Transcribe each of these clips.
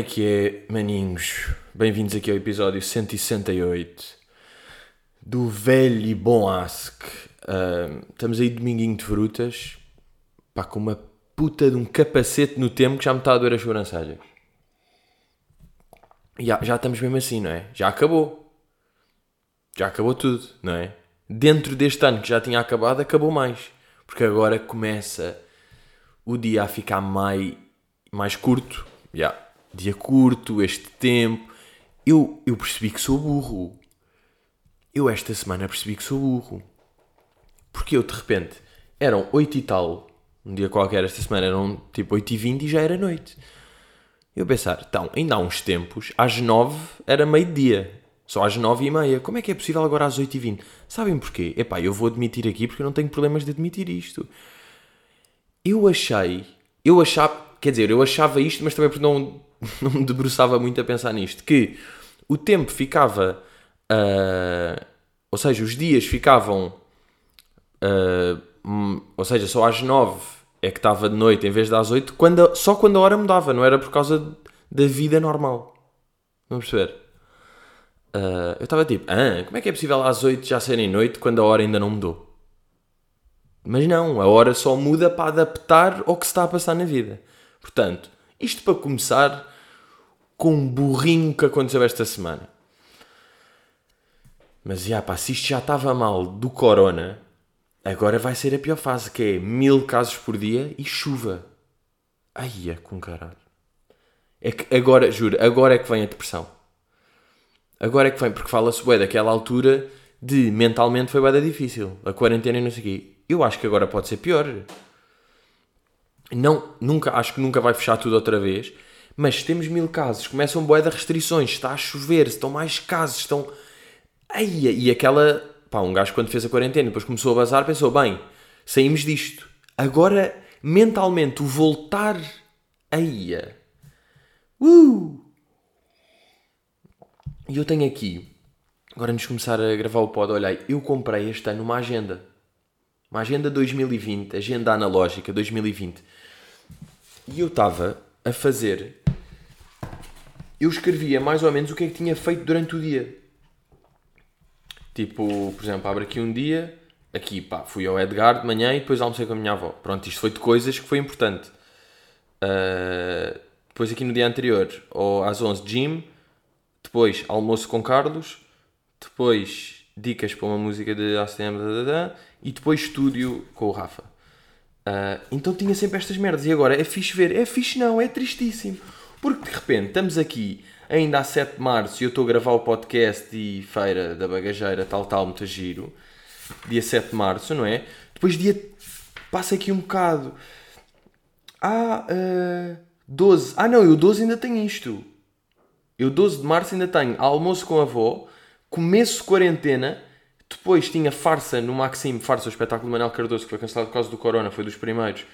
É que é, maninhos? Bem-vindos aqui ao episódio 168 do velho e bom Ask. Uh, estamos aí dominguinho de frutas, pá, com uma puta de um capacete no tempo que já me está a doer as sobrancelhas. Já, já estamos mesmo assim, não é? Já acabou. Já acabou tudo, não é? Dentro deste ano que já tinha acabado, acabou mais. Porque agora começa o dia a ficar mais, mais curto. Já. Dia curto, este tempo. Eu, eu percebi que sou burro. Eu esta semana percebi que sou burro. Porque eu de repente eram 8 e tal, um dia qualquer esta semana eram tipo 8 e 20 e já era noite. Eu pensar, então, ainda há uns tempos, às 9 era meio-dia. Só às 9 e meia. Como é que é possível agora às 8 e 20? Sabem porquê? Epá, eu vou admitir aqui porque eu não tenho problemas de admitir isto. Eu achei, eu achava, quer dizer, eu achava isto, mas também porque não, não me debruçava muito a pensar nisto, que o tempo ficava, uh, ou seja, os dias ficavam, uh, ou seja, só às 9 é que estava de noite em vez das 8, quando, só quando a hora mudava, não era por causa da vida normal. Vamos perceber? Uh, eu estava tipo, ah, como é que é possível às 8 já serem noite quando a hora ainda não mudou? Mas não, a hora só muda para adaptar ao que se está a passar na vida. Portanto, isto para começar com um burrinho que aconteceu esta semana. Mas já pá, se isto já estava mal do corona, agora vai ser a pior fase, que é mil casos por dia e chuva. Ai, é com caralho. É que agora, juro, agora é que vem a depressão. Agora é que vem, porque fala-se bué daquela altura de mentalmente foi bué difícil. A quarentena e não sei o quê. Eu acho que agora pode ser pior. Não, nunca, acho que nunca vai fechar tudo outra vez. Mas temos mil casos, começam bué de restrições, está a chover, estão mais casos, estão... Ai, e aquela... Pá, um gajo quando fez a quarentena depois começou a bazar pensou, bem, saímos disto. Agora, mentalmente, o voltar... Ai, uh! E eu tenho aqui, agora antes de começar a gravar o pod, olha aí, eu comprei este ano uma agenda. Uma agenda 2020, agenda analógica 2020. E eu estava a fazer. Eu escrevia mais ou menos o que é que tinha feito durante o dia. Tipo, por exemplo, abro aqui um dia, aqui pá, fui ao Edgar de manhã e depois almocei com a minha avó. Pronto, isto foi de coisas que foi importante. Uh, depois aqui no dia anterior, ou às 11, gym depois, almoço com Carlos. Depois, dicas para uma música de ACM. E depois, estúdio com o Rafa. Uh, então tinha sempre estas merdas. E agora é fixe ver. É fixe não, é tristíssimo. Porque de repente estamos aqui ainda a 7 de março e eu estou a gravar o podcast e feira da bagageira, tal, tal, muito giro. Dia 7 de março, não é? Depois dia. Passa aqui um bocado. Ah, uh, 12. Ah não, eu 12 ainda tenho isto. Eu 12 de março ainda tenho almoço com a avó, começo quarentena, depois tinha farsa no Maxime, farsa, o espetáculo do Manuel Cardoso, que foi cancelado por causa do Corona, foi dos primeiros.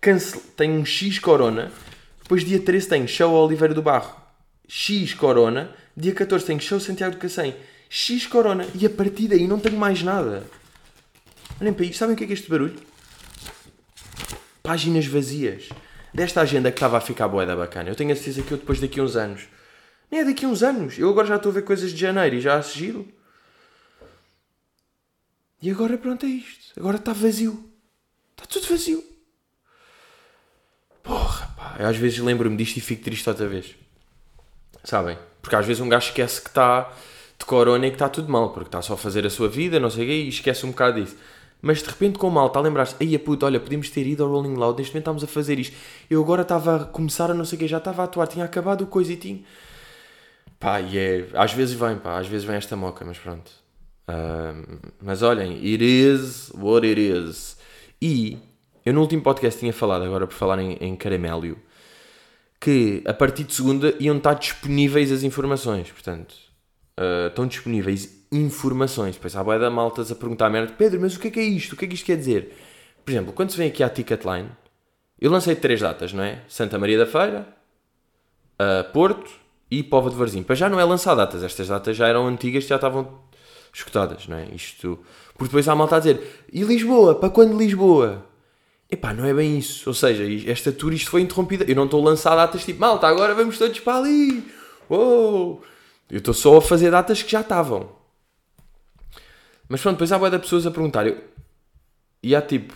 Cancel... Tenho um X Corona, depois dia 13 tenho show Oliveira do Barro, X Corona, dia 14 tenho show Santiago do Cacém, X Corona, e a partir daí não tenho mais nada. Olhem para isto, sabem o que é, que é este barulho? Páginas vazias. Desta agenda que estava a ficar boeda bacana. Eu tenho a certeza que eu depois daqui a uns anos nem é daqui a uns anos. Eu agora já estou a ver coisas de janeiro e já acho giro. E agora pronto é isto. Agora está vazio. Está tudo vazio. Porra, pá. Eu às vezes lembro-me disto e fico triste outra vez. Sabem? Porque às vezes um gajo esquece que está de corona e que está tudo mal. Porque está só a fazer a sua vida, não sei o quê, e esquece um bocado disso. Mas de repente com mal está a lembrar-se, aí a puta, olha, podíamos ter ido ao Rolling Loud, neste momento estamos a fazer isto. Eu agora estava a começar a não sei o quê, já estava a atuar, tinha acabado o coisitinho. Pá, e é. Às vezes vem, pá, às vezes vem esta moca, mas pronto. Mas olhem, it is what it is. E eu no último podcast tinha falado, agora por falar em, em caramélio, que a partir de segunda iam estar disponíveis as informações. Portanto, uh, estão disponíveis informações. Depois há boia da maltas a perguntar a merda: Pedro, mas o que é que é isto? O que é que isto quer dizer? Por exemplo, quando se vem aqui à Ticketline, eu lancei três datas, não é? Santa Maria da Feira, uh, Porto e Pova de Varzim. Para já não é lançar datas, estas datas já eram antigas, já estavam escutadas, não é? Isto. Porque depois há malta a dizer: e Lisboa? Para quando Lisboa? Epá, não é bem isso. Ou seja, esta tour isto foi interrompida. Eu não estou a lançar datas tipo, malta, agora vamos todos para ali. Uou! Eu estou só a fazer datas que já estavam. Mas pronto, depois há boia de pessoas a perguntar. Eu, e há tipo,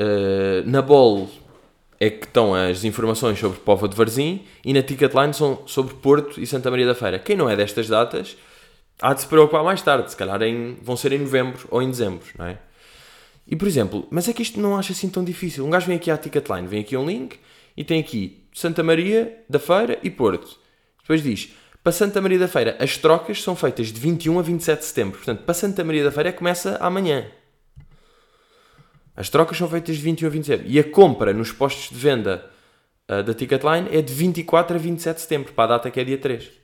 uh, na Bol é que estão as informações sobre Pova de Varzim e na Ticketline são sobre Porto e Santa Maria da Feira. Quem não é destas datas há de se preocupar mais tarde, se calhar em, vão ser em novembro ou em dezembro, não é? E por exemplo, mas é que isto não acha assim tão difícil. Um gajo vem aqui à Ticketline, vem aqui um link e tem aqui Santa Maria da Feira e Porto. Depois diz, para Santa Maria da Feira, as trocas são feitas de 21 a 27 de setembro. Portanto, para Santa Maria da Feira começa amanhã. As trocas são feitas de 21 a 27. E a compra nos postos de venda uh, da Ticketline é de 24 a 27 de setembro, para a data que é dia 3.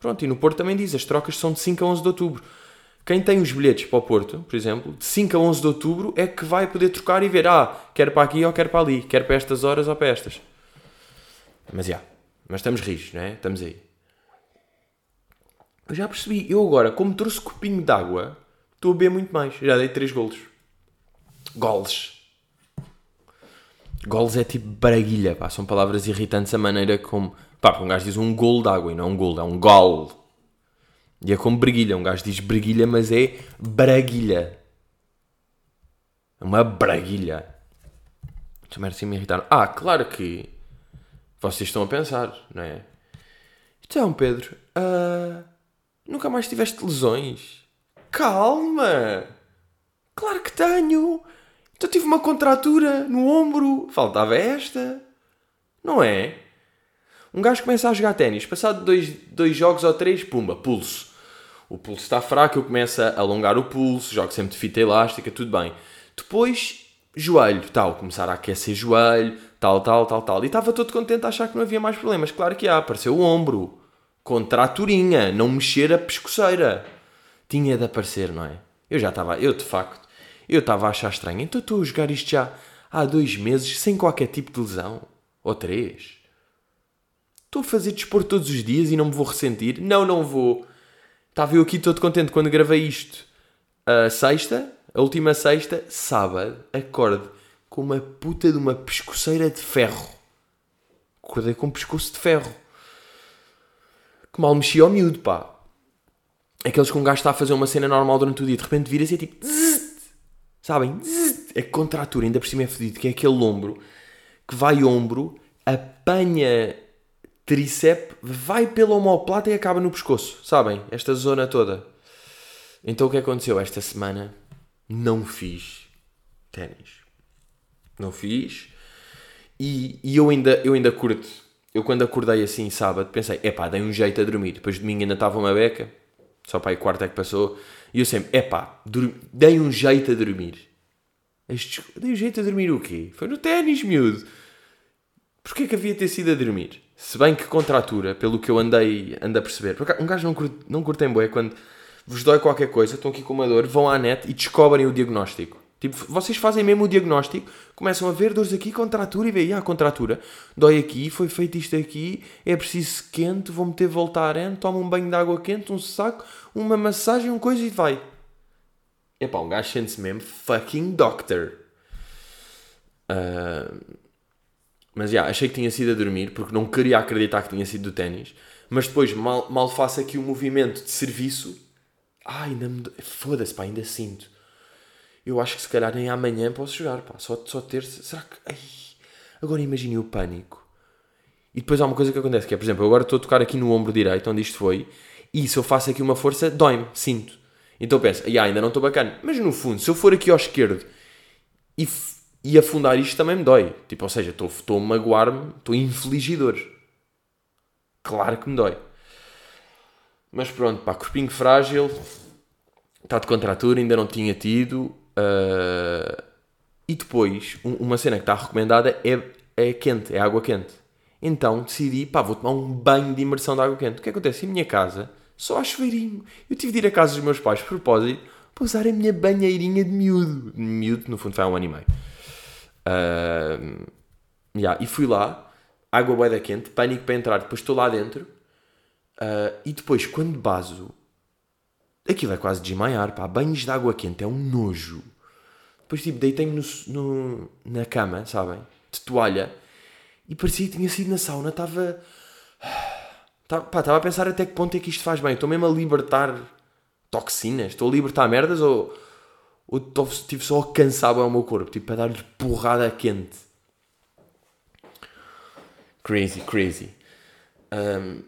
Pronto, e no Porto também diz, as trocas são de 5 a 11 de outubro. Quem tem os bilhetes para o Porto, por exemplo, de 5 a 11 de outubro é que vai poder trocar e ver, ah, quer para aqui ou quer para ali, quer para estas horas ou para estas. Mas já, yeah, mas estamos rijos, não é? Estamos aí. Eu já percebi, eu agora, como trouxe copinho de água, estou a beber muito mais. Já dei 3 golos. Goles. Goles é tipo braguilha, pá. São palavras irritantes a maneira como. Pá, um gajo diz um golo de água e não é um golo, é um gol. E é como breguilha. Um gajo diz breguilha, mas é braguilha. É uma braguilha. Merda assim me irritaram. Ah, claro que vocês estão a pensar, não é? Então, Pedro, uh, nunca mais tiveste lesões? Calma! Claro que tenho! Então tive uma contratura no ombro, faltava esta. Não é? Um gajo começa a jogar ténis, passado dois, dois jogos ou três, pumba, pulso. O pulso está fraco, eu começo a alongar o pulso, jogo sempre de fita elástica, tudo bem. Depois, joelho, tal, começar a aquecer joelho, tal, tal, tal, tal. E estava todo contente a achar que não havia mais problemas. Claro que há, apareceu o ombro. Contraturinha, não mexer a pescoceira. Tinha de aparecer, não é? Eu já estava, eu de facto, eu estava a achar estranho. Então estou a jogar isto já há dois meses sem qualquer tipo de lesão. Ou três. Estou a fazer desporto todos os dias e não me vou ressentir. Não, não vou. Estava eu aqui todo contente quando gravei isto. A sexta, a última sexta, sábado, acordo com uma puta de uma pescoceira de ferro. Acordei com um pescoço de ferro. Que mal mexia ao miúdo, pá. Aqueles que um gajo está a fazer uma cena normal durante o dia, de repente vira-se e é tipo... Sabem? É contratura, ainda por cima é fedido, que é aquele ombro que vai ombro, apanha tríceps, vai pela omoplata e acaba no pescoço. Sabem? Esta zona toda. Então o que aconteceu esta semana? Não fiz ténis. Não fiz. E, e eu, ainda, eu ainda curto. Eu quando acordei assim sábado pensei, epá, dei um jeito a dormir. Depois de domingo ainda estava uma beca. Só para aí quarto é que passou. E eu sempre, epá, dei um jeito a dormir. Dei um jeito a dormir o quê? Foi no ténis, miúdo. Porquê que havia ter sido a dormir? Se bem que contratura, pelo que eu andei ando a perceber. Um gajo não curte, não curte em boé quando vos dói qualquer coisa, estão aqui com uma dor, vão à net e descobrem o diagnóstico. Tipo, vocês fazem mesmo o diagnóstico, começam a ver dores aqui, contratura e veem, ah, contratura, dói aqui, foi feito isto aqui, é preciso quente, vou meter Voltaren, toma um banho de água quente, um saco, uma massagem, uma coisa e vai. Epá, um gajo sente-se mesmo fucking doctor. Uh, mas já, achei que tinha sido a dormir, porque não queria acreditar que tinha sido do ténis. Mas depois, mal, mal faço aqui o um movimento de serviço, ah, ainda me. Foda-se, pá, ainda sinto eu acho que se calhar nem amanhã posso jogar, pá. Só, só terça. Será que. Ai, agora imagine o pânico. E depois há uma coisa que acontece, que é, por exemplo, eu agora estou a tocar aqui no ombro direito, onde isto foi, e se eu faço aqui uma força, dói-me, sinto. Então penso, ah, ainda não estou bacana. Mas no fundo, se eu for aqui ao esquerdo e, e afundar isto também me dói. Tipo, ou seja, estou, a magoar-me, estou infligidor. Claro que me dói. Mas pronto, pá, corpinho frágil, está de contratura, ainda não tinha tido. Uh, e depois, um, uma cena que está recomendada é, é quente, é água quente. Então decidi, pá, vou tomar um banho de imersão de água quente. O que acontece? Em minha casa, só há chuveirinho. Eu tive de ir à casa dos meus pais, por propósito, para usar a minha banheirinha de miúdo. De miúdo, no fundo, foi um ano e meio. Uh, yeah, e fui lá, água boeda quente, pânico para entrar. Depois estou lá dentro. Uh, e depois, quando baso, aquilo é quase desmaiar, pá. Banhos de água quente é um nojo. Depois, tipo, deitei-me no, no- na cama, sabem? De toalha. E parecia que tinha sido na sauna. Estava... Tá- pá, Estava a pensar até que ponto é que isto faz bem. Estou mesmo a libertar toxinas. Estou a libertar merdas ou... Ou estou tipo, só a cansar o meu corpo. Tipo, para dar-lhe porrada quente. Crazy, crazy. Um,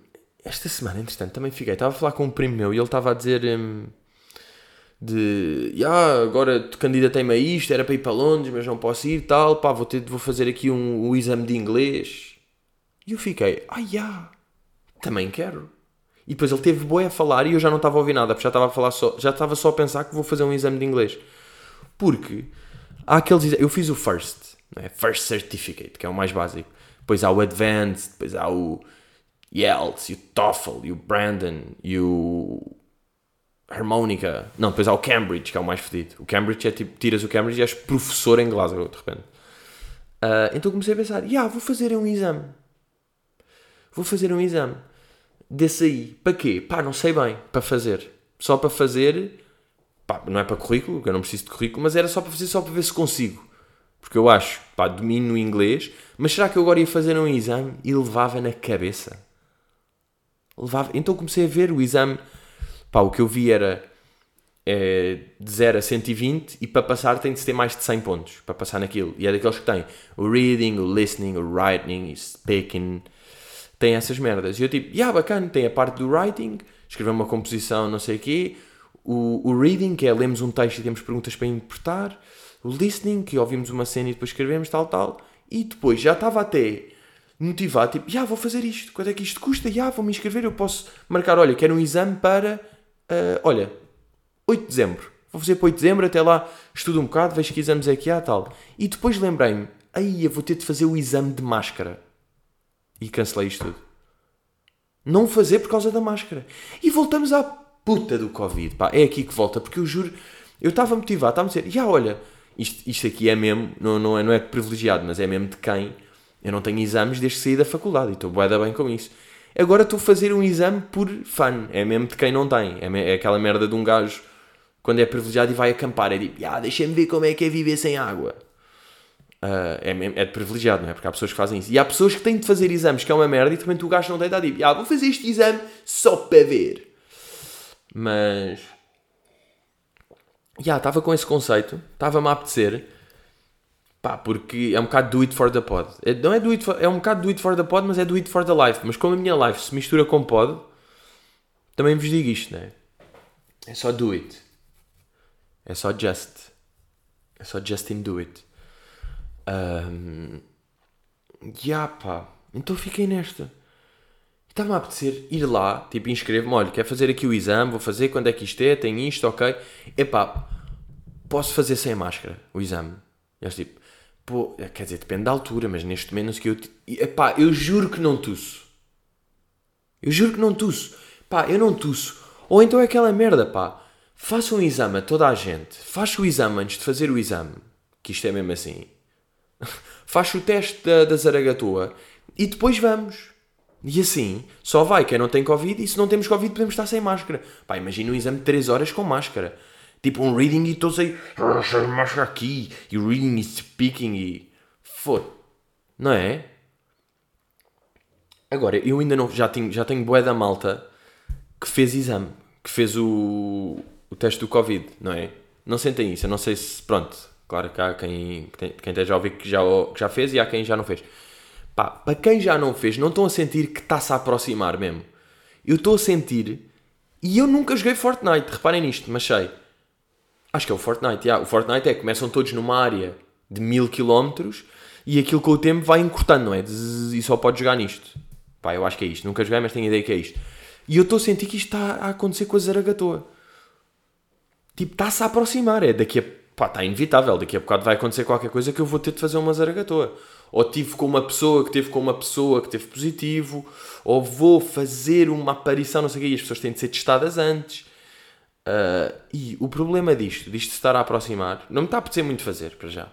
esta semana, entretanto, também fiquei. Estava a falar com um primo meu e ele estava a dizer um, de "Ya, agora te candidatei-me a isto, era para ir para Londres, mas não posso ir tal, pá, vou, ter, vou fazer aqui um, um exame de inglês. E eu fiquei, ah, ya, também quero. E depois ele teve boé a falar e eu já não estava a ouvir nada, porque já estava a falar só, já estava só a pensar que vou fazer um exame de inglês. Porque há aqueles eu fiz o first, é? First Certificate, que é o mais básico. Depois há o Advanced, depois há o Yelts, o TOEFL, e o Brandon, e o Harmonica. Não, depois há o Cambridge, que é o mais fedido. O Cambridge é tipo, tiras o Cambridge e és professor em Glasgow, de repente. Ah, então comecei a pensar, yeah, vou fazer um exame. Vou fazer um exame. Desse aí. Para quê? Pá, não sei bem. Para fazer. Só para fazer. Pá, não é para currículo, porque eu não preciso de currículo, mas era só para fazer, só para ver se consigo. Porque eu acho, pá, domino o inglês, mas será que eu agora ia fazer um exame e levava na cabeça? Levava. Então comecei a ver o exame. Pá, o que eu vi era é, de 0 a 120 e para passar tem de ter mais de 100 pontos para passar naquilo. E é daqueles que tem o reading, o listening, o writing, speaking, tem essas merdas. E eu tipo, yeah, bacana, tem a parte do writing, escrever uma composição, não sei o quê, o, reading, que é lemos um texto e temos perguntas para interpretar, o listening, que ouvimos uma cena e depois escrevemos, tal, tal, e depois já estava até motivado, tipo, já vou fazer isto, quanto é que isto custa? Já vou me inscrever, eu posso marcar, olha, quero um exame para, ah, olha, 8 de dezembro. Vou fazer para 8 de dezembro, até lá estudo um bocado, vejo que exames é que há, tal. E depois lembrei-me, aí eu vou ter de fazer o exame de máscara. E cancelei isto tudo. Não fazer por causa da máscara. E voltamos à puta do Covid, pá. É aqui que volta, porque eu juro, eu estava motivado, estava a dizer, já olha, isto, isto aqui é mesmo, não, não, é, não é privilegiado, mas é mesmo de quem eu não tenho exames desde que saí da faculdade e estou bué da bem com isso. Agora estou a fazer um exame por fun, é mesmo de quem não tem. É, é aquela merda de um gajo quando é privilegiado e vai acampar, é tipo, ah, deixa-me ver como é que é viver sem água. Ah, é, é de privilegiado, não é? Porque há pessoas que fazem isso. E há pessoas que têm de fazer exames, que é uma merda, e também tu o gajo não está tipo, ah, vou fazer este exame só para ver. Mas. Já, estava com esse conceito, estava-me a apetecer, pá, porque é um bocado do it for the pod. É, não é do it for, é um bocado do it for the pod, mas é do it for the life. Mas como a minha life se mistura com pod, também vos digo isto, não é? É só do it. É só just. É só Justin do it. Um, ya pá, então fiquei nesta. Estava-me a apetecer ir lá, tipo, inscrevo-me, olha, quer fazer aqui o exame, vou fazer, quando é que isto é, tem isto, ok. Epá, posso fazer sem máscara o exame? E eles tipo, pô, quer dizer, depende da altura, mas neste momento, que eu, epá, eu juro que não tuço. Eu juro que não tuço. Pá, eu não tuço. Ou então é aquela merda, pá. Faça um exame a toda a gente. Faça o exame antes de fazer o exame. Que isto é mesmo assim. Faz o teste da, da zaragatoa e depois vamos. E assim, só vai quem não tem Covid e se não temos Covid podemos estar sem máscara. Pá, imagina um exame de 3 horas com máscara. Tipo um reading e estou "Ah, sem máscara aqui. E reading e speaking e... Foda. Não é? Agora, eu ainda não... Já tenho, já tenho bué da malta que fez exame. Que fez o, o teste do Covid, não é? Não sentem isso. Eu não sei se... Pronto. Claro que há quem, quem, esteja a ouvir que já, que já fez e há quem já não fez. Pá, para quem já não fez, não estão a sentir que está-se a aproximar mesmo. Eu estou a sentir... E eu nunca joguei Fortnite. Reparem nisto, mas sei. Acho que é o Fortnite, já. O Fortnite é, começam todos numa área de mil quilómetros e aquilo com o tempo vai encurtando, não é? E só pode jogar nisto. Pá, eu acho que é isto. Nunca joguei, mas tenho ideia que é isto. E eu estou a sentir que isto está a acontecer com a Zaragatoa. Tipo, está-se a aproximar. É daqui a... Pá, está inevitável. Daqui a bocado vai acontecer qualquer coisa que eu vou ter de fazer uma Zaragatoa. Ou tive com uma pessoa que teve com uma pessoa que teve positivo. Ou vou fazer uma aparição, não sei o quê. E as pessoas têm de ser testadas antes. Ah, e o problema disto, disto estar a aproximar, não me está a apetecer muito fazer, para já.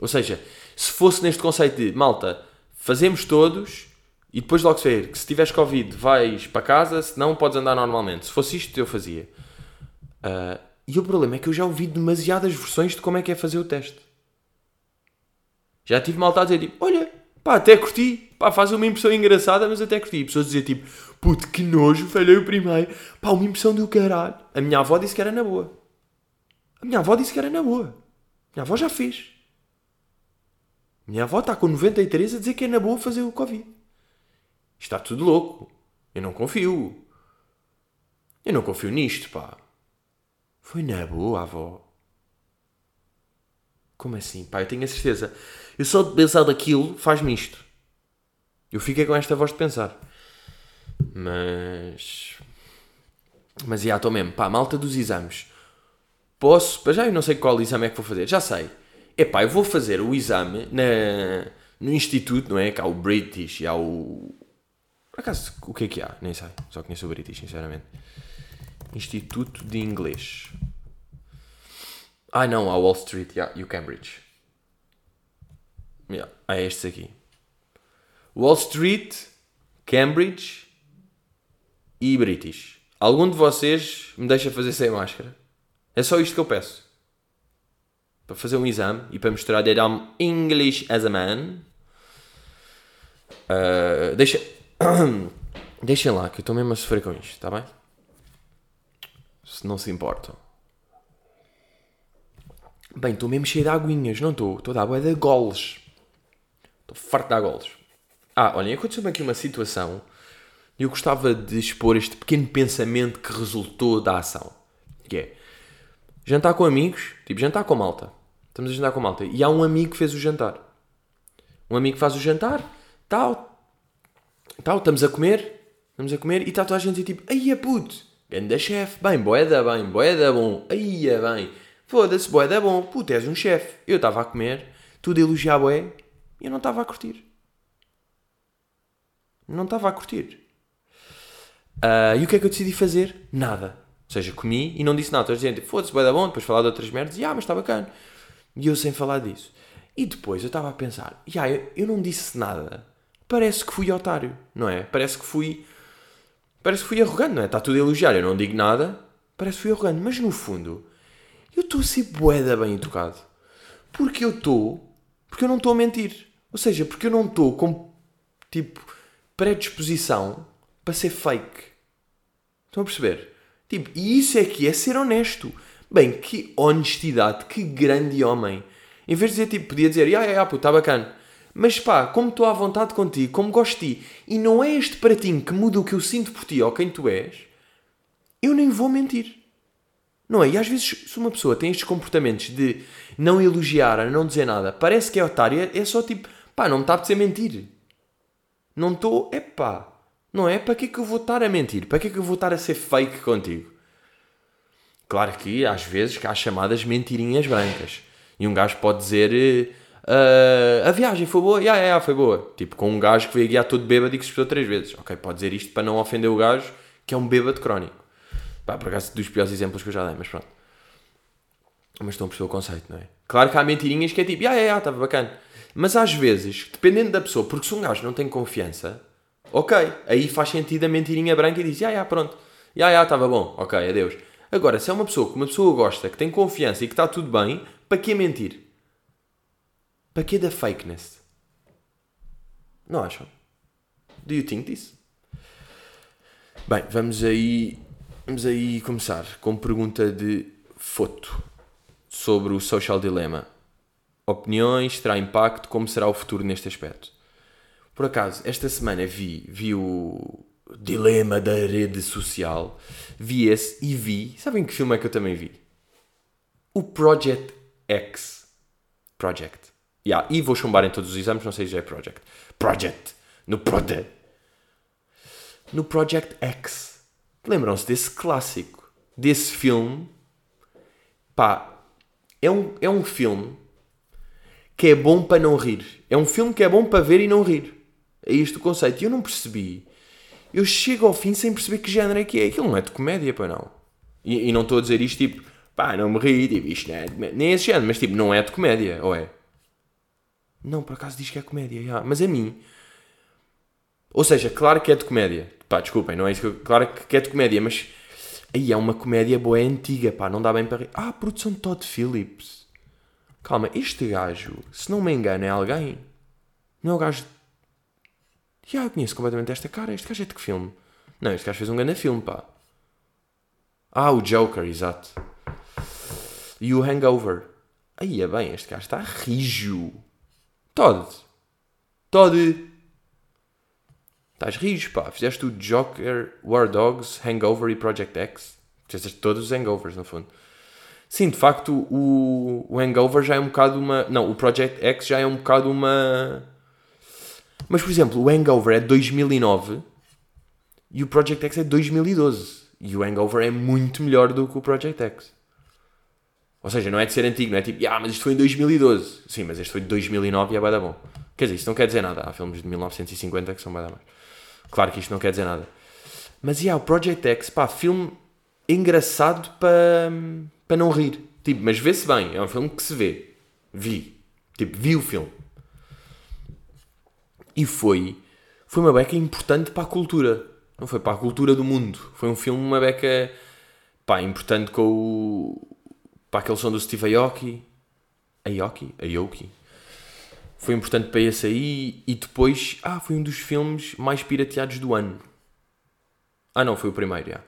Ou seja, se fosse neste conceito de malta, fazemos todos e depois logo se ver que se tiveres Covid vais para casa, se não podes andar normalmente. Se fosse isto, eu fazia. Ah, E o problema é que eu já ouvi demasiadas versões de como é que é fazer o teste. Já tive malta a dizer tipo, olha, pá, até curti, pá, faz uma impressão engraçada, mas até curti. E pessoas dizer tipo, puto, que nojo, falhei o primeiro, pá, uma impressão do caralho. A minha avó disse que era na boa. A minha avó disse que era na boa. A minha avó já fez. A minha avó está com 93 a dizer que é na boa fazer o Covid. Está tudo louco. Eu não confio. Eu não confio nisto, pá. Foi na boa, avó. Como assim? Pá, eu tenho a certeza. Eu só de pensar daquilo faz-me isto. Eu fiquei com esta voz de pensar. Mas. Mas já estou mesmo. Pá, malta dos exames. Posso. Para já eu não sei qual exame é que vou fazer. Já sei. Epá, eu vou fazer o exame na, no instituto, não é? Que há o British e há o. Por acaso, o que é que há? Nem sei. Só conheço o British, sinceramente. Instituto de Inglês. Ah, não, há Wall Street yeah, e o Cambridge. Yeah, há estes aqui. Wall Street, Cambridge e British. Algum de vocês me deixa fazer sem máscara? É só isto que eu peço. Para fazer um exame e para mostrar that I'm English as a man. Uh, deixa... Deixem lá, que eu estou mesmo a sofrer com isto, está bem? Se não se importam. Bem, estou mesmo cheio de aguinhas, não estou? Estou a dar água de goles. Estou farto de dar goles. Ah, olhem, aconteceu-me aqui uma situação e eu gostava de expor este pequeno pensamento que resultou da ação. Que é, jantar com amigos, tipo, jantar com malta. Estamos a jantar com malta. E há um amigo que fez o jantar. Um amigo faz o jantar, tal, tal, estamos a comer, estamos a comer e está toda a gente tipo, ai é puto, ganda chefe, bem, boeda bem, boeda bom, ai é bem, foda-se, boeda bom, puto, és um chefe. Eu estava a comer, tudo elogiar boé, e eu não estava a curtir. Não estava a curtir. Uh, e o que é que eu decidi fazer? Nada. Ou seja, comi e não disse nada. Toda a gente, foda-se, boeda bom, depois falar de outras merdas, e ah, mas está bacana. E eu sem falar disso. E depois eu estava a pensar, yeah, eu, eu não disse nada. Parece que fui otário, não é? Parece que fui. Parece que fui arrogante, não é? Está tudo a elogiar, eu não digo nada. Parece que fui arrogante. Mas no fundo, eu estou a ser boeda bem educado. Porque eu estou. Porque eu não estou a mentir. Ou seja, porque eu não estou com. Tipo, predisposição para ser fake. Estão a perceber? Tipo, e isso é que é ser honesto. Bem, que honestidade, que grande homem. Em vez de dizer, tipo, podia dizer, ah, ah, pô, está bacana. Mas pá, como estou à vontade contigo, como gosto de ti, e não é este pratinho que muda o que eu sinto por ti ou quem tu és, eu nem vou mentir. Não é? E às vezes, se uma pessoa tem estes comportamentos de não elogiar, não dizer nada, parece que é otário, é só tipo, pá, não me está a dizer mentir. Não estou, é pá, não é? Para que é que eu vou estar a mentir? Para que é que eu vou estar a ser fake contigo? Claro que às vezes há chamadas mentirinhas brancas. E um gajo pode dizer uh, a viagem foi boa, yeah, yeah, foi boa. Tipo, com um gajo que veio guiar todo bêbado e que se espetou três vezes. Ok, pode dizer isto para não ofender o gajo que é um bêbado crónico. Pá, por acaso dos piores exemplos que eu já dei, mas pronto. Mas estão a perceber o conceito, não é? Claro que há mentirinhas que é tipo, ah, é, estava bacana. Mas às vezes, dependendo da pessoa, porque se um gajo não tem confiança, ok, aí faz sentido a mentirinha branca e diz, ah, yeah, pronto, ah, yeah, estava bom, ok, adeus. Agora, se é uma pessoa que uma pessoa gosta, que tem confiança e que está tudo bem, para que mentir? Para que da fakeness? Não acham? Do you think this? Bem, vamos aí, vamos aí começar com pergunta de foto sobre o social dilemma. Opiniões, terá impacto, como será o futuro neste aspecto? Por acaso, esta semana vi, vi o, dilema da rede social, vi esse e vi. Sabem que filme é que eu também vi? O Project X. Project. Yeah, e vou chumbar em todos os exames, não sei se é Project. Project. No Project. No Project X. Lembram-se desse clássico? Desse filme? Pá, é um, é um filme que é bom para não rir. É um filme que é bom para ver e não rir. É isto o conceito. E eu não percebi eu chego ao fim sem perceber que género é que é. Aquilo não é de comédia, pá, não. E, e não estou a dizer isto tipo, pá, não me ri, tipo, isto não é de. Nem esse género, mas tipo, não é de comédia, ou é? Não, por acaso diz que é comédia, já. mas a mim. Ou seja, claro que é de comédia. Pá, desculpem, não é isso que eu. Claro que é de comédia, mas. Aí é uma comédia boa antiga, pá, não dá bem para. Ah, produção de Todd Phillips. Calma, este gajo, se não me engano, é alguém. Não é o gajo. Já, eu conheço completamente esta cara. Este gajo é de que filme? Não, este gajo fez um grande filme, pá. Ah, o Joker, exato. E o Hangover. Aí é bem, este gajo está rijo. Todd. Todd. Estás rijo, pá. Fizeste o Joker, War Dogs, Hangover e Project X. Fizeste todos os hangovers, no fundo. Sim, de facto, o, o Hangover já é um bocado uma. Não, o Project X já é um bocado uma. Mas, por exemplo, o Hangover é de 2009 e o Project X é de 2012. E o Hangover é muito melhor do que o Project X. Ou seja, não é de ser antigo, não é tipo, ah, mas isto foi em 2012. Sim, mas este foi de 2009 e é bada bom. Quer dizer, isto não quer dizer nada. Há filmes de 1950 que são bada mais. Claro que isto não quer dizer nada. Mas, yeah, o Project X, pá, filme engraçado para para não rir. Tipo, mas vê-se bem. É um filme que se vê. Vi. Tipo, vi o filme. E foi. Foi uma beca importante para a cultura. Não foi para a cultura do mundo. Foi um filme, uma beca. pá, importante com o. para aquele som do Steve Aoki. Aoki? Aoki. Foi importante para esse aí. E depois. Ah, foi um dos filmes mais pirateados do ano. Ah, não, foi o primeiro, já.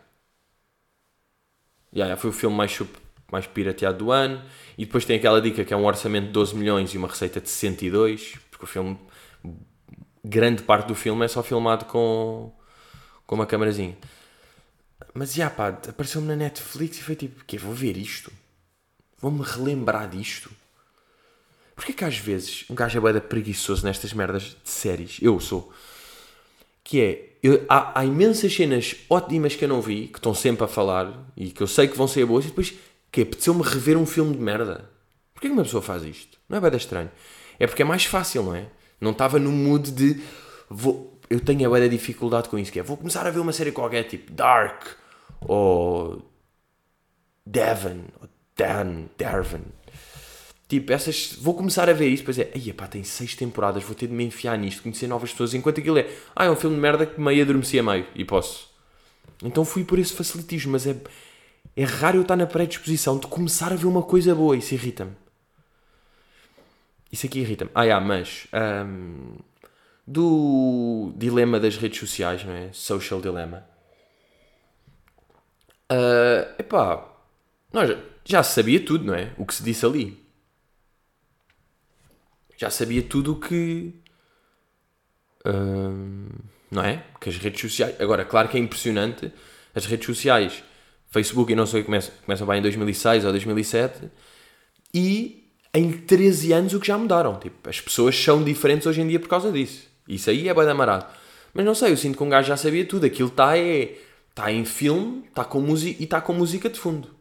Yeah, yeah, foi o filme mais, mais pirateado do ano. E depois tem aquela dica que é um orçamento de 12 milhões e uma receita de 62, porque o filme, grande parte do filme é só filmado com, com uma câmerazinha. Mas já pá, apareceu-me na Netflix e foi tipo, que vou ver isto? Vou-me relembrar disto? Porquê que às vezes um gajo é bem preguiçoso nestas merdas de séries? Eu sou. Que é, eu, há, há imensas cenas ótimas que eu não vi, que estão sempre a falar e que eu sei que vão ser boas, e depois que apeteceu-me rever um filme de merda. Porquê que uma pessoa faz isto? Não é bem estranho. É porque é mais fácil, não é? Não estava no mood de. Vou, eu tenho a bem dificuldade com isso, que é vou começar a ver uma série qualquer, tipo Dark, ou Devon, ou Dan, Darvin. Tipo, essas. Vou começar a ver isso, depois é. Ai, pá, tem seis temporadas, vou ter de me enfiar nisto, conhecer novas pessoas, enquanto aquilo é. Ah, é um filme de merda que meio adormeci a meio, e posso. Então fui por esse facilitismo, mas é é raro eu estar na predisposição de começar a ver uma coisa boa. Isso irrita-me. Isso aqui irrita-me. Ah, yeah, mas. Um, do dilema das redes sociais, não é? Social dilemma. Uh, epá. Nós já sabia tudo, não é? O que se disse ali. Já sabia tudo o que. Uh, não é? Que as redes sociais. Agora, claro que é impressionante. As redes sociais Facebook e não sei, começa, começam bem em 2006 ou 2007 e em 13 anos o que já mudaram. Tipo, as pessoas são diferentes hoje em dia por causa disso. Isso aí é bem amarado. Mas não sei, eu sinto que um gajo já sabia tudo. Aquilo está é, tá em filme tá com música, e está com música de fundo.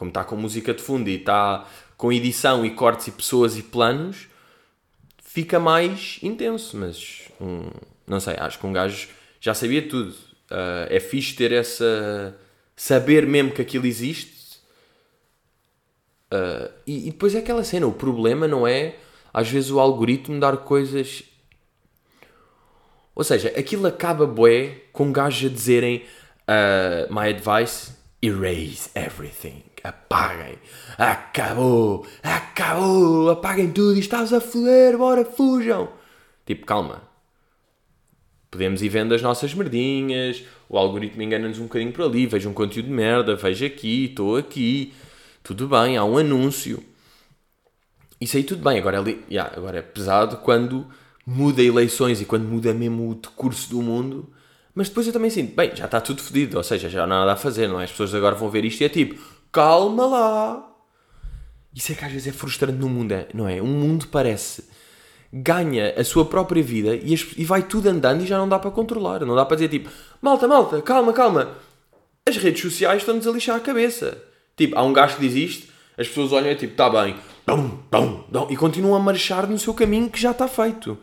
Como está com música de fundo e está com edição e cortes e pessoas e planos, fica mais intenso. Mas não sei, acho que um gajo já sabia tudo. Uh, é fixe ter essa saber mesmo que aquilo existe. Uh, e, e, depois é aquela cena, o problema não é às vezes o algoritmo dar coisas. Ou seja, aquilo acaba bué com gajos a dizerem uh, My advice, erase everything. Apaguem. Acabou. Acabou. Apaguem tudo e estás a foder. Bora, fujam. Tipo, calma. Podemos ir vendo as nossas merdinhas, o algoritmo engana-nos um bocadinho por ali, vejo um conteúdo de merda, vejo aqui, estou aqui, tudo bem, há um anúncio. Isso aí tudo bem, agora é, li... yeah, agora é pesado quando muda eleições e quando muda mesmo o decurso do mundo. Mas depois eu também sinto, bem, já está tudo fodido, ou seja, já não há nada a fazer, não é? As pessoas agora vão ver isto e é tipo, calma lá. Isso é que às vezes é frustrante no mundo, é, não é? Um mundo parece ganha a sua própria vida e, as, e vai tudo andando e já não dá para controlar. Não dá para dizer tipo, malta, malta, calma, calma. As redes sociais estão-nos a lixar a cabeça. Tipo, há um gajo que diz isto, as pessoas olham e tipo, está bem, e continuam a marchar no seu caminho que já está feito.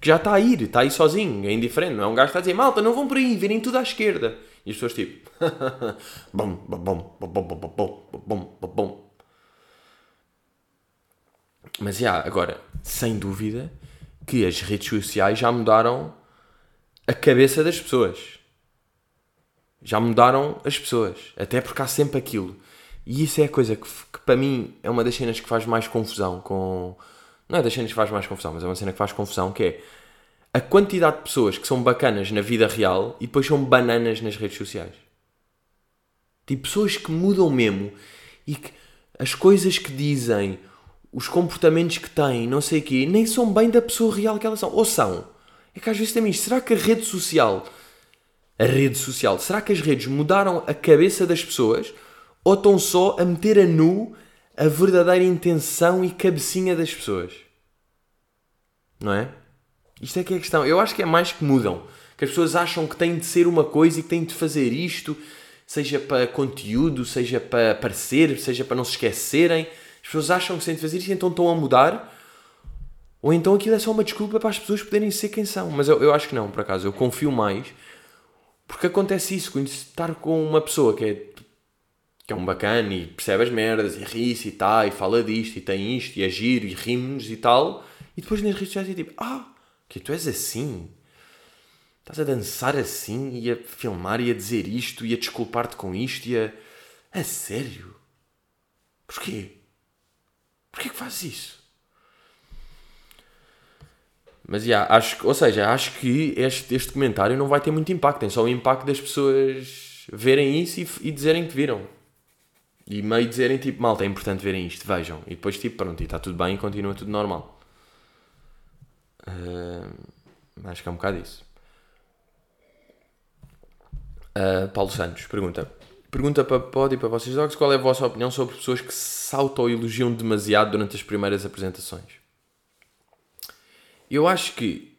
Que já está a ir, está aí sozinho, é indiferente. Não é um gajo que está a dizer, malta, não vão por aí, virem tudo à esquerda. E as pessoas tipo, bom, bom, bom, bom, bom, bom, bom, bom, bom. Mas, já, yeah, agora, sem dúvida, que as redes sociais já mudaram a cabeça das pessoas. Já mudaram as pessoas. Até porque há sempre aquilo. E isso é a coisa que, que para mim é uma das cenas que faz mais confusão com. Não é das cenas que faz mais confusão, mas é uma cena que faz confusão que é a quantidade de pessoas que são bacanas na vida real e depois são bananas nas redes sociais. Tipo, pessoas que mudam mesmo e que as coisas que dizem, os comportamentos que têm, não sei o quê, nem são bem da pessoa real que elas são. Ou são. É que às vezes também, será que a rede social, a rede social, será que as redes mudaram a cabeça das pessoas ou estão só a meter a nu a verdadeira intenção e cabecinha das pessoas? Não é? Isto é que é a questão. Eu acho que é mais que mudam. Que as pessoas acham que têm de ser uma coisa e que têm de fazer isto, seja para conteúdo, seja para aparecer, seja para não se esquecerem. As pessoas acham que têm de fazer isto e então estão a mudar. Ou então aquilo é só uma desculpa para as pessoas poderem ser quem são. Mas eu, eu acho que não, por acaso. Eu confio mais. Porque acontece isso, estar com uma pessoa que é, que é um bacana e percebe as merdas e ri-se e tal, e fala disto e tem isto e agir e rimos e tal. E depois nas redes sociais é tipo, ah, que tu és assim? Estás a dançar assim e a filmar e a dizer isto e a desculpar-te com isto e a... A sério? Porquê? Porquê que fazes isso? Mas, yeah, acho, ou seja, acho que este, este comentário não vai ter muito impacto. Tem só o impacto das pessoas verem isso e, e dizerem que viram. E meio dizerem, tipo, malta, é importante verem isto, vejam. E depois, tipo, pronto, e está tudo bem e continua tudo normal. Uh, acho que é um bocado isso. Uh, Paulo Santos pergunta: Pergunta para Pod e para vocês dogs qual é a vossa opinião sobre pessoas que se auto-elogiam demasiado durante as primeiras apresentações? Eu acho que.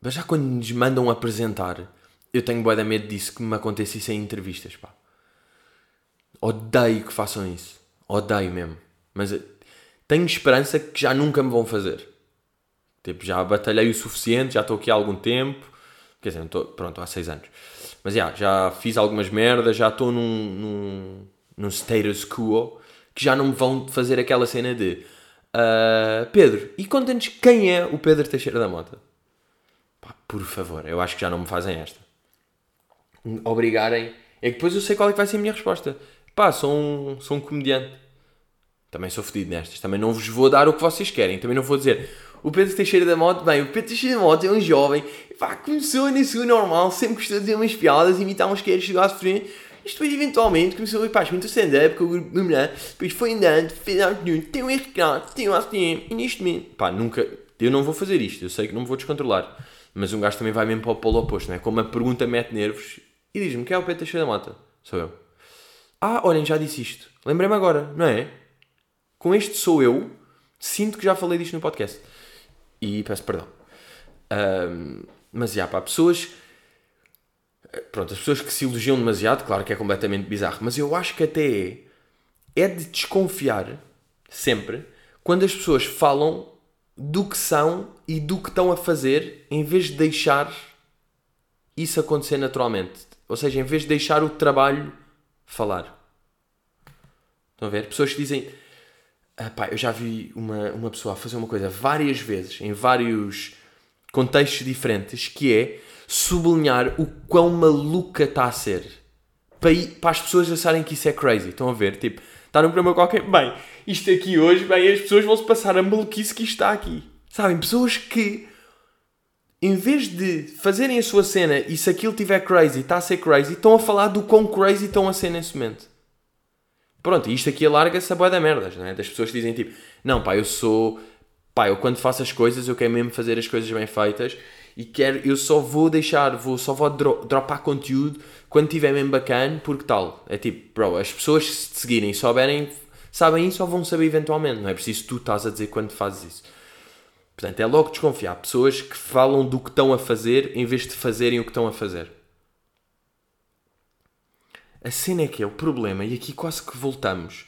Mas já quando nos mandam apresentar, eu tenho boa da medo disso que me acontecesse em entrevistas, pá. Odeio que façam isso. Odeio mesmo. Mas eh, tenho esperança que já nunca me vão fazer. Tipo, já batalhei o suficiente, já estou aqui há algum tempo. Quer dizer, estou, pronto, há seis anos. Mas já, já fiz algumas merdas, já estou num, num, num status quo que já não me vão fazer aquela cena de Uh, Pedro, e conta-nos quem é o Pedro Teixeira da Mota. Pá, por favor, eu acho que já não me fazem esta. Obrigarem. É que depois eu sei qual é que vai ser a minha resposta. Pá, sou um, sou um comediante. Também sou fedido nestas. Também não vos vou dar o que vocês querem. Também não vou dizer o Pedro Teixeira da Mota. Bem, o Pedro Teixeira da Mota é um jovem. Pá, começou sua normal. Sempre gostou de dizer umas piadas, imitar uns queres, chegar a sofrer isto depois, eventualmente, começou a ir para as stand-up com o grupo de mulher, depois foi andando, fez algo tem um RK, tem um ACM, e neste momento, pá, nunca, eu não vou fazer isto, eu sei que não me vou descontrolar, mas um gajo também vai mesmo para o polo oposto, não é? Como a pergunta mete nervos e diz-me quem é o Pedro Teixeira da Mata? Sou eu. Ah, olhem, já disse isto. Lembrei-me agora, não é? Com este sou eu, sinto que já falei disto no podcast. E peço perdão. Um, mas já, pá, pessoas Pronto, as pessoas que se elogiam demasiado, claro que é completamente bizarro, mas eu acho que até é, é de desconfiar, sempre, quando as pessoas falam do que são e do que estão a fazer, em vez de deixar isso acontecer naturalmente. Ou seja, em vez de deixar o trabalho falar. Estão a ver? Pessoas que dizem. Ah, pá, eu já vi uma, uma pessoa fazer uma coisa várias vezes, em vários contextos diferentes, que é sublinhar o quão maluca está a ser. Para, para as pessoas acharem que isso é crazy. Estão a ver? Tipo, está num programa qualquer. Bem, isto aqui hoje, bem, as pessoas vão-se passar a maluquice que isto está aqui. Sabem? Pessoas que, em vez de fazerem a sua cena e se aquilo tiver crazy, está a ser crazy, estão a falar do quão crazy estão a ser nesse momento. Pronto, e isto aqui alarga-se a boia da merdas, não é? Das pessoas que dizem tipo, não pá, eu sou. Pá, eu quando faço as coisas, eu quero mesmo fazer as coisas bem feitas e quero, eu só vou deixar, vou, só vou dro dropar conteúdo quando tiver mesmo bacana, porque tal. É tipo, bro, as pessoas se te seguirem e souberem, sabem isso ou vão saber eventualmente. Não é preciso tu estás a dizer quando fazes isso. Portanto, é logo desconfiar. Pessoas que falam do que estão a fazer em vez de fazerem o que estão a fazer. A cena é que é o problema, e aqui quase que voltamos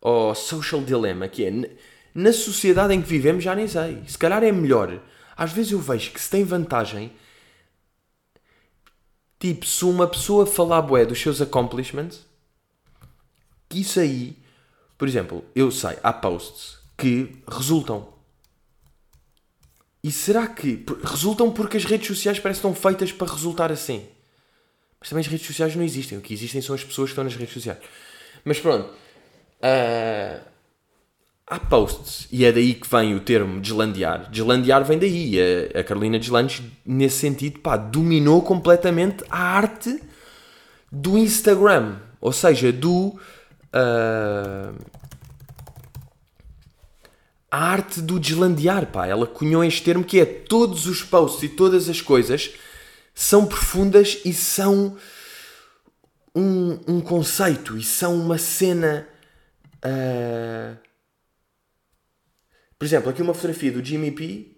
ao social dilemma, que é na sociedade em que vivemos, já nem sei. Se calhar é melhor às vezes eu vejo que se tem vantagem, tipo, se uma pessoa falar bué dos seus accomplishments, que isso aí, por exemplo, eu sei, há posts que resultam. E será que resultam porque as redes sociais parecem estão feitas para resultar assim? Mas também as redes sociais não existem. O que existem são as pessoas que estão nas redes sociais. Mas pronto. Uh, há posts. E é daí que vem o termo deslandear. Deslandear vem daí. A, a Carolina Deslandes, nesse sentido, pá, dominou completamente a arte do Instagram. Ou seja, do. Uh, a arte do deslandear, pá. Ela cunhou este termo que é todos os posts e todas as coisas são profundas e são um, um conceito e são uma cena. Uh... Por exemplo, aqui uma fotografia do Jimmy P,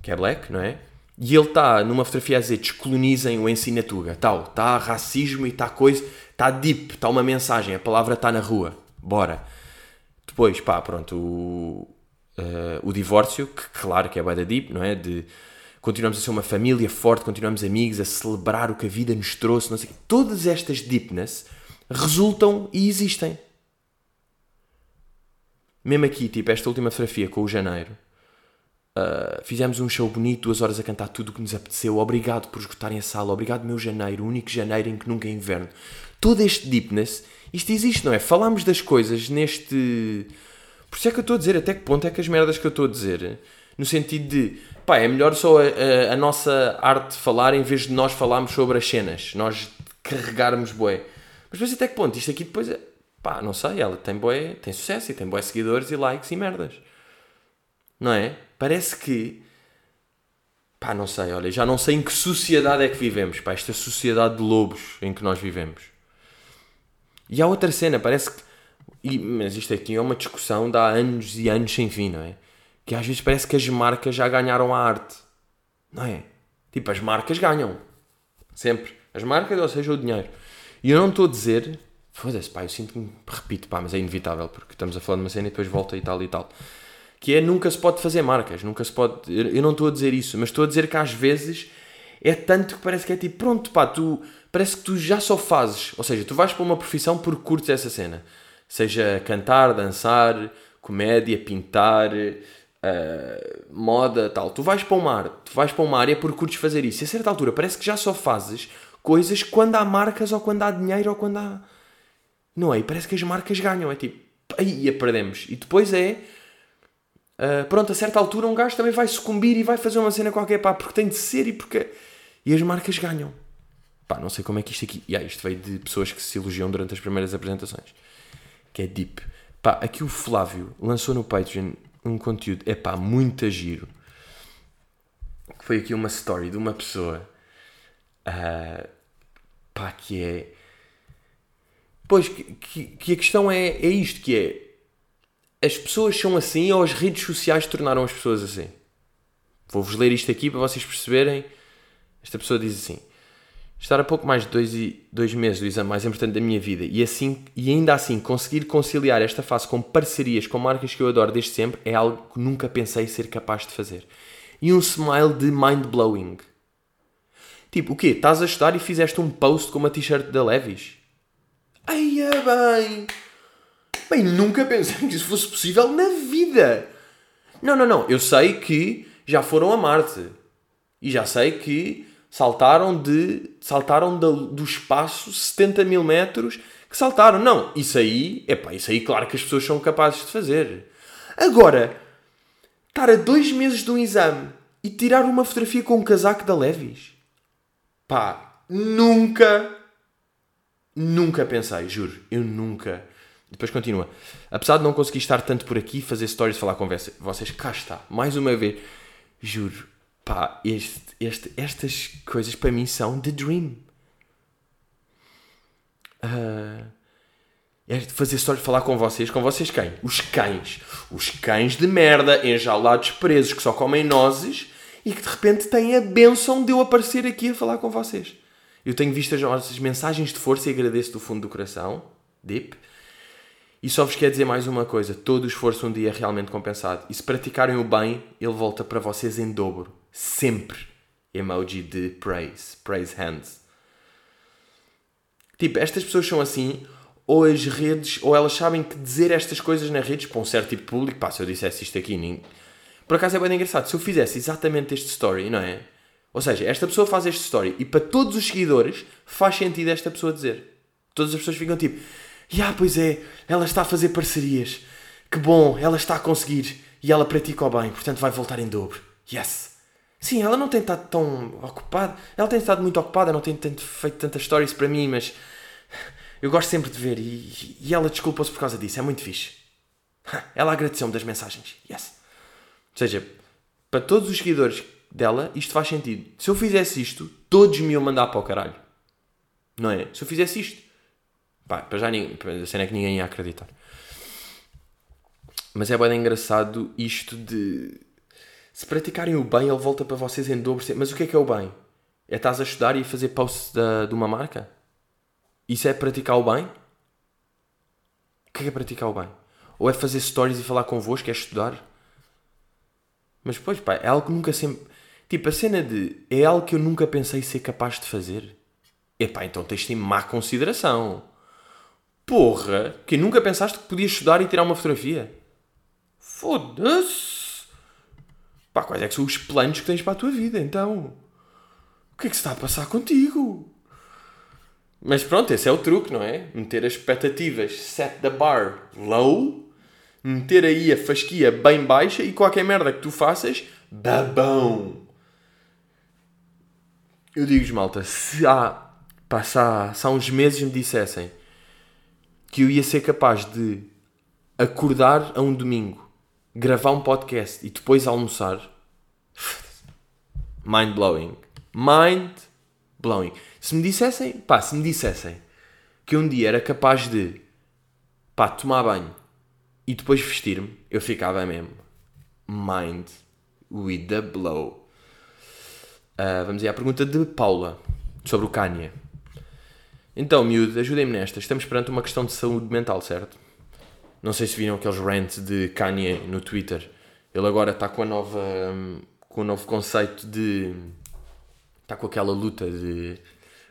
que é black, não é? E ele está numa fotografia a dizer descolonizem o Ensinatuga, tal, está racismo e está coisa, está deep, está uma mensagem, a palavra está na rua, bora. Depois, pá, pronto, o, uh, o divórcio, que claro que é bem da deep, não é? De continuamos a ser uma família forte, continuamos amigos, a celebrar o que a vida nos trouxe, não sei Todas estas deepness resultam e existem. Mesmo aqui, tipo, esta última fotografia com o janeiro, uh, fizemos um show bonito, duas horas a cantar tudo o que nos apeteceu. Obrigado por esgotarem a sala, obrigado, meu janeiro, o único janeiro em que nunca é inverno. Todo este deepness, isto existe, não é? Falamos das coisas neste. Por isso é que eu estou a dizer, até que ponto é que as merdas que eu estou a dizer no sentido de pá, é melhor só a, a, a, nossa arte falar em vez de nós falarmos sobre as cenas, nós carregarmos bué. Mas depois até que ponto? Isto aqui depois é, pá, não sei, ela tem bué, tem sucesso e tem bué seguidores e likes e merdas. Não é? Parece que pá, não sei, olha, já não sei em que sociedade é que vivemos, pá, esta sociedade de lobos em que nós vivemos. E há outra cena, parece que. E, mas isto aqui é uma discussão de há anos e anos sem fim, não é? Que às vezes parece que as marcas já ganharam a arte. Não é? Tipo, as marcas ganham. Sempre. As marcas, ou seja, o dinheiro. E eu não estou a dizer. Foda-se, pá, eu sinto que me repito, pá, mas é inevitável, porque estamos a falar de uma cena e depois volta e tal e tal. Que é nunca se pode fazer marcas, nunca se pode. Eu não estou a dizer isso, mas estou a dizer que às vezes é tanto que parece que é tipo, pronto, pá, tu. Parece que tu já só fazes. Ou seja, tu vais para uma profissão porque curtes essa cena. Seja cantar, dançar, comédia, pintar, uh, moda, tal. Tu vais para uma área, tu vais para uma área porque curtes fazer isso. E a certa altura parece que já só fazes coisas quando há marcas ou quando há dinheiro ou quando há. Não é? E parece que as marcas ganham. É tipo, aí a perdemos. E depois é. Uh, pronto, a certa altura um gajo também vai sucumbir e vai fazer uma cena qualquer, pá, porque tem de ser e porque. E as marcas ganham. Pá, não sei como é que isto aqui. Yeah, isto veio de pessoas que se elogiam durante as primeiras apresentações. Que é deep. Pá, aqui o Flávio lançou no Patreon um conteúdo, é pá, muito giro. Foi aqui uma story de uma pessoa, uh, pá, que é. Pois, que, que, que, a questão é, é isto: que é. As pessoas são assim ou as redes sociais tornaram as pessoas assim? Vou-vos ler isto aqui para vocês perceberem. Esta pessoa diz assim: estar a pouco mais de dois, dois meses do exame mais importante da minha vida e, assim, e ainda assim conseguir conciliar esta fase com parcerias com marcas que eu adoro desde sempre é algo que nunca pensei ser capaz de fazer. E um smile de mind-blowing. Tipo, o quê? Estás a estudar e fizeste um post com uma t-shirt da Levis? Ai, é bem! Bem, nunca pensei que isso fosse possível na vida! Não, não, não. Eu sei que já foram a Marte. E já sei que saltaram de saltaram do, do espaço 70 mil metros que saltaram. Não, isso aí, é pá, isso aí claro que as pessoas são capazes de fazer. Agora, estar a dois meses de um exame e tirar uma fotografia com um casaco da Levis. Pá, nunca, nunca pensei, juro, eu nunca. Depois continua. Apesar de não conseguir estar tanto por aqui, fazer stories, falar com vocês, cá está, mais uma vez, juro, Pá, este, este, estas coisas para mim são the dream. Uh, é fazer de falar com vocês. Com vocês quem? Os cães. Os cães de merda, enjaulados presos, que só comem nozes e que de repente têm a benção de eu aparecer aqui a falar com vocês. Eu tenho visto as vossas mensagens de força e agradeço do fundo do coração. Deep. E só vos quero dizer mais uma coisa: todo o esforço um dia é realmente compensado. E se praticarem o bem, ele volta para vocês em dobro sempre emoji de praise, praise hands. Tipo, estas pessoas são assim, ou as redes, ou elas sabem que dizer estas coisas nas redes para um certo tipo de público, pá, se eu dissesse isto aqui, nem... por acaso é bem engraçado, se eu fizesse exatamente este story, não é? Ou seja, esta pessoa faz este story e para todos os seguidores faz sentido esta pessoa dizer. Todas as pessoas ficam tipo, ah, pois é, ela está a fazer parcerias. Que bom, ela está a conseguir e ela pratica o bem, portanto vai voltar em dobro. Yes. Sim, ela não tem estado tão ocupada, ela tem estado muito ocupada, não tem feito tantas stories para mim, mas eu gosto sempre de ver e, e ela desculpa-se por causa disso, é muito fixe. Ela agradeceu-me das mensagens. Yes. Ou seja, para todos os seguidores dela, isto faz sentido. Se eu fizesse isto, todos me iam mandar para o caralho. Não é? Se eu fizesse isto, pá, para já a cena é que ninguém ia acreditar. Mas é bem engraçado isto de se praticarem o bem, ele volta para vocês em dobro. Mas o que é que é o bem? É estás a estudar e fazer posts da, de uma marca? Isso é praticar o bem? O que é, que é praticar o bem? Ou é fazer stories e falar convosco? É estudar? Mas depois, pá, é algo que nunca sempre. Tipo, a cena de. É algo que eu nunca pensei ser capaz de fazer. Epá, então tens-te em má consideração. Porra, que nunca pensaste que podias estudar e tirar uma fotografia? Foda-se! Pá, quais é que são os planos que tens para a tua vida, então? O que é que se está a passar contigo? Mas pronto, esse é o truque, não é? Meter as expectativas, set the bar low meter aí a fasquia bem baixa e qualquer merda que tu faças, babão. Eu digo-vos, malta, se há, pá, se há, se há uns meses me dissessem que eu ia ser capaz de acordar a um domingo, gravar um podcast e depois almoçar, mind blowing. Mind blowing. Se me dissessem, pá, se me dissessem que um dia era capaz de, pá, tomar banho, e depois vestir-me, eu ficava mesmo mind with the blow. Uh, vamos aí à pergunta de Paula sobre o Kanye. Então, miúdo, ajudem-me nesta. Estamos perante uma questão de saúde mental, certo? Não sei se viram aqueles rants de Kanye no Twitter. Ele agora está com a nova. com o novo conceito de. está com aquela luta de.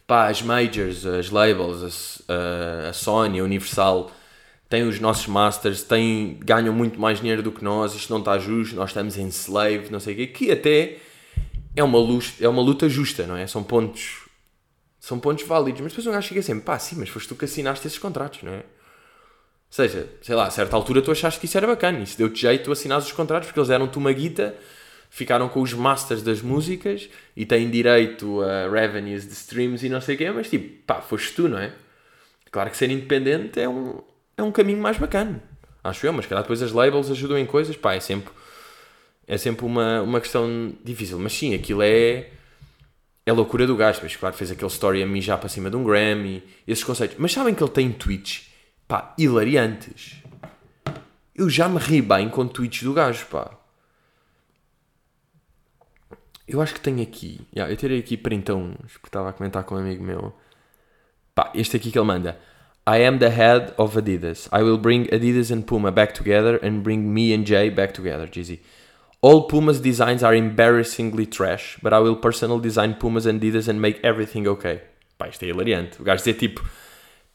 pá, as majors, as labels, a, a Sony, a Universal têm os nossos masters, têm, ganham muito mais dinheiro do que nós, isto não está justo, nós estamos em slave, não sei o quê, que até é uma, luz, é uma luta justa, não é? São pontos, são pontos válidos, mas depois um gajo fica sempre, pá, sim, mas foste tu que assinaste esses contratos, não é? Seja, sei lá, a certa altura tu achaste que isso era bacana, isso deu-te jeito tu assinares os contratos, porque eles deram-te uma guita, ficaram com os masters das músicas e têm direito a revenues de streams e não sei o quê, mas tipo, pá, foste tu, não é? Claro que ser independente é um, é um caminho mais bacana. Acho eu, mas calhar depois as labels ajudam em coisas, pá, é sempre, é sempre uma, uma questão difícil. Mas sim, aquilo é, é loucura do gajo. Mas claro, fez aquele story a já para cima de um Grammy, esses conceitos. Mas sabem que ele tem tweets, pá, hilariantes. Eu já me ri bem com tweets do gajo, pá. Eu acho que tenho aqui. Yeah, eu terei aqui printão, porque estava a comentar com um amigo meu. Pá, este aqui que ele manda. I am the head of Adidas. I will bring Adidas and Puma back together and bring me and Jay back together, Jeezy. All Puma's designs are embarrassingly trash, but I will personally design Pumas and Adidas and make everything okay. Pá, isto é hilariante. O gajo dizer tipo,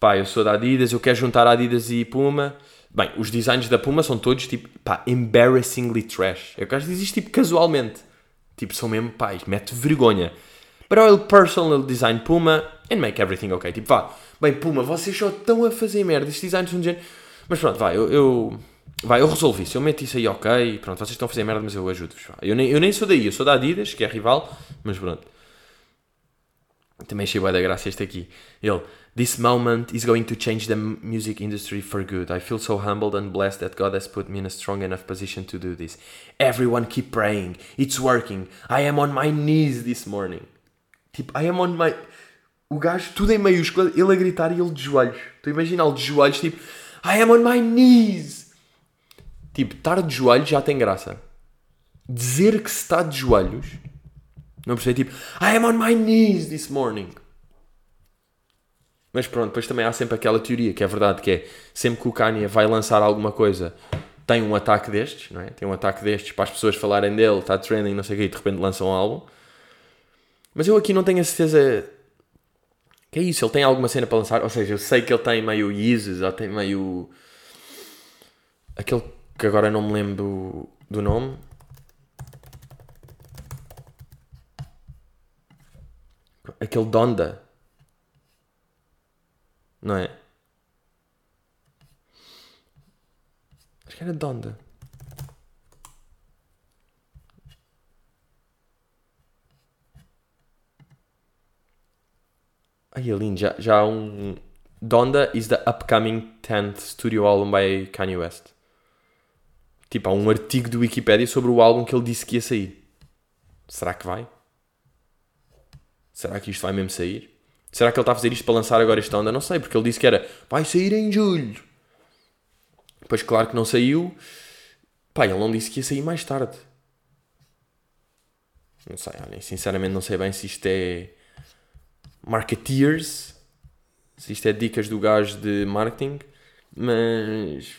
pá, eu sou da Adidas, eu quero juntar Adidas e Puma. Bem, os designs da Puma são todos tipo, pá, embarrassingly trash. O gajo diz isto tipo casualmente. Tipo, são mesmo, pá, mete vergonha. But I will personally design Puma and make everything okay. Tipo, vá, bem, Puma, vocês só estão a fazer merda, estes designs são de género. Mas pronto, vai, eu, eu, vai, eu resolvi isso, eu meto isso aí ok, pronto, vocês estão a fazer merda, mas eu ajudo-vos. Eu nem, eu nem sou daí, eu sou da Adidas, que é rival, mas pronto. Também achei boa da graça este aqui. Ele, This moment is going to change the music industry for good. I feel so humbled and blessed that God has put me in a strong enough position to do this. Everyone keep praying. It's working. I am on my knees this morning. Tipo, I am on my o gajo, tudo em maiúscula, ele a gritar e ele de joelhos. Estou a imaginar de joelhos, tipo, I am on my knees. Tipo, estar de joelhos já tem graça. Dizer que se está de joelhos, não percebo, tipo, I am on my knees this morning. Mas pronto, depois também há sempre aquela teoria que é verdade, que é sempre que o Kanye vai lançar alguma coisa, tem um ataque destes, não é? Tem um ataque destes para as pessoas falarem dele, está trending, não sei o quê, e de repente lança um álbum. Mas eu aqui não tenho a certeza que é isso, ele tem alguma cena para lançar. Ou seja, eu sei que ele tem meio Yeezus, ou tem meio. Aquele que agora não me lembro do nome. Aquele Donda. Não é? Acho que era Donda. Ai, é lindo. Já, já há um. Donda is the upcoming 10th studio album by Kanye West. Tipo, há um artigo do Wikipedia sobre o álbum que ele disse que ia sair. Será que vai? Será que isto vai mesmo sair? Será que ele está a fazer isto para lançar agora esta onda? Não sei, porque ele disse que era vai sair em julho. Pois claro que não saiu. Pá, ele não disse que ia sair mais tarde. Não sei, olha, sinceramente não sei bem se isto é marketeers, se isto é dicas do gajo de marketing, mas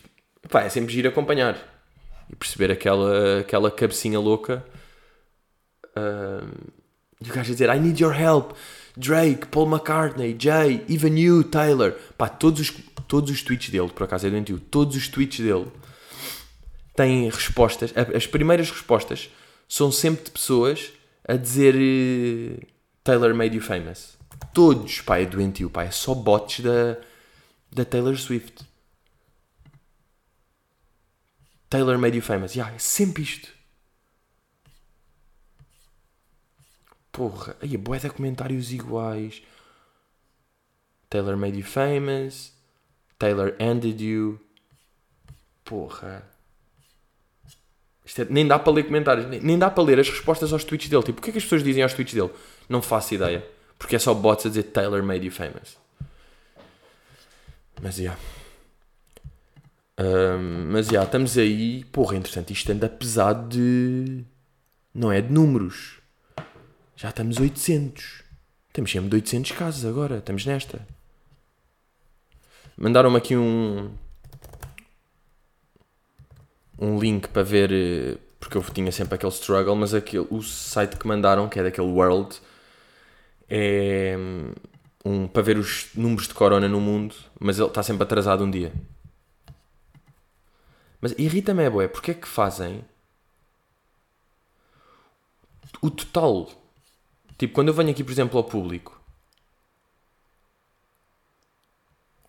pá, é sempre giro acompanhar e perceber aquela, aquela cabecinha louca. Uh, e o gajo a dizer: I need your help. Drake, Paul McCartney, Jay, even you, Taylor. Pá, todos os, todos os tweets dele, por acaso é doentio, todos os tweets dele têm respostas. As primeiras respostas são sempre de pessoas a dizer eh, Taylor made you famous. Todos, pá, é doentio, pá, é só bots da, da Taylor Swift. Taylor made you famous. Yeah, é sempre isto. Porra, aí boé de comentários iguais. Taylor made you famous. Taylor ended you. Porra. É, nem dá para ler comentários, nem, nem, dá para ler as respostas aos tweets dele. Tipo, o que é que as pessoas dizem aos tweets dele? Não faço ideia. Porque é só bots a dizer Taylor made you famous. Mas, yeah. Um, mas, yeah, estamos aí. Porra, entretanto, isto anda pesado de. Não é de números. Já estamos 800. Temos sempre de 800 casos agora. Estamos nesta. Mandaram-me aqui um. Um link para ver. Eh, porque eu tinha sempre aquele struggle, mas aquele, o site que mandaram, que é daquele World, é. Um, para ver os números de corona no mundo, mas ele está sempre atrasado um dia. Mas irrita-me, é boé, porque é que fazem o total Tipo, quando eu venho aqui, por exemplo, ao público.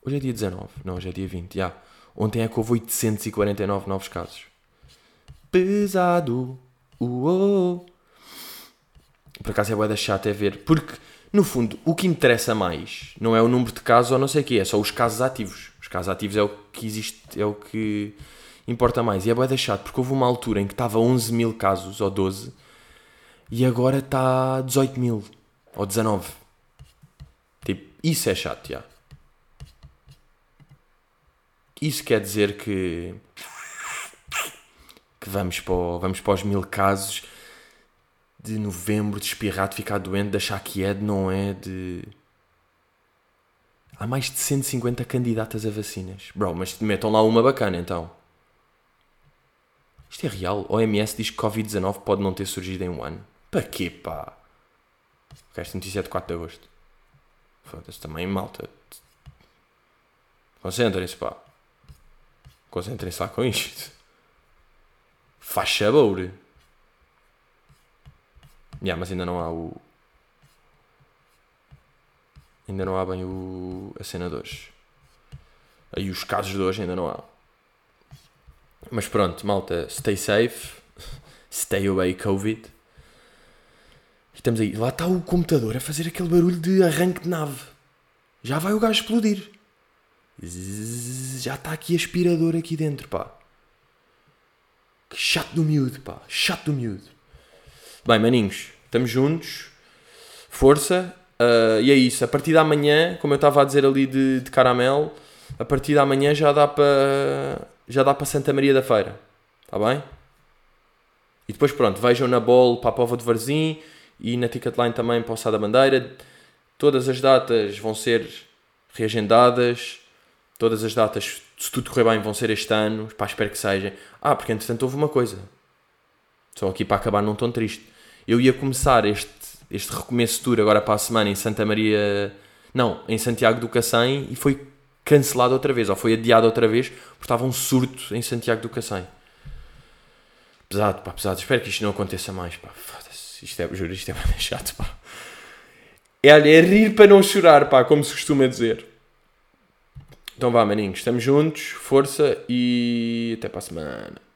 Hoje é dia 19, não, hoje é dia 20, já. Ontem é que houve 849 novos casos. Pesado. Uou. Por acaso é boeda chata é ver. Porque, no fundo, o que interessa mais não é o número de casos ou não sei o quê, é só os casos ativos. Os casos ativos é o que existe, é o que importa mais. E é boeda chato, porque houve uma altura em que estava 11 mil casos, ou 12, e agora está 18 mil ou 19. Tipo, isso é chato, já. Isso quer dizer que que vamos para, vamos para os mil casos de novembro, de espirrar, de ficar doente, de achar que é, de não é, de... Há mais de 150 candidatas a vacinas. Bro, mas metam lá uma bacana então. Isto é real. OMS diz que Covid-19 pode não ter surgido em um ano. Para quê, pá? Ok, esta notícia é de 4 de agosto. Foda-se também, malta. Concentrem-se, pá. Concentrem-se lá com isto. Faz sabor. Yeah, mas ainda não há o. Ainda não há bem o... a cena de hoje. Aí os casos de hoje ainda não há. Mas pronto, malta, stay safe. Stay away, Covid. E estamos aí. Lá está o computador a fazer aquele barulho de arranque de nave. Já vai o gajo explodir. Já está aqui aspirador aqui dentro, pá. Que chato do miúdo, pá. Chato do miúdo. Bem, maninhos, estamos juntos. Força. Uh, e é isso. A partir da manhã, como eu estava a dizer ali de, de caramelo, a partir da manhã já dá para já dá para Santa Maria da Feira. Está bem? E depois pronto, vejam na bol para a Pova de Varzim e na Ticketline também para o Sá da Bandeira. Todas as datas vão ser reagendadas, todas as datas, se tudo correr bem, vão ser este ano. Pá, espero que seja. Ah, porque entretanto houve uma coisa. Só aqui para acabar num tom triste. Eu ia começar este, este recomeço tour agora para a semana em Santa Maria. Não, em Santiago do Cacém e foi cancelado outra vez, ou foi adiado outra vez, porque estava um surto em Santiago do Cacém. Pesado, pá, pesado. Espero que isto não aconteça mais, pá. Isto é, juro, isto é bem chato, pá. É, é rir para não chorar, pá, como se costuma dizer. Então vá, maninhos, estamos juntos, força e até para a semana.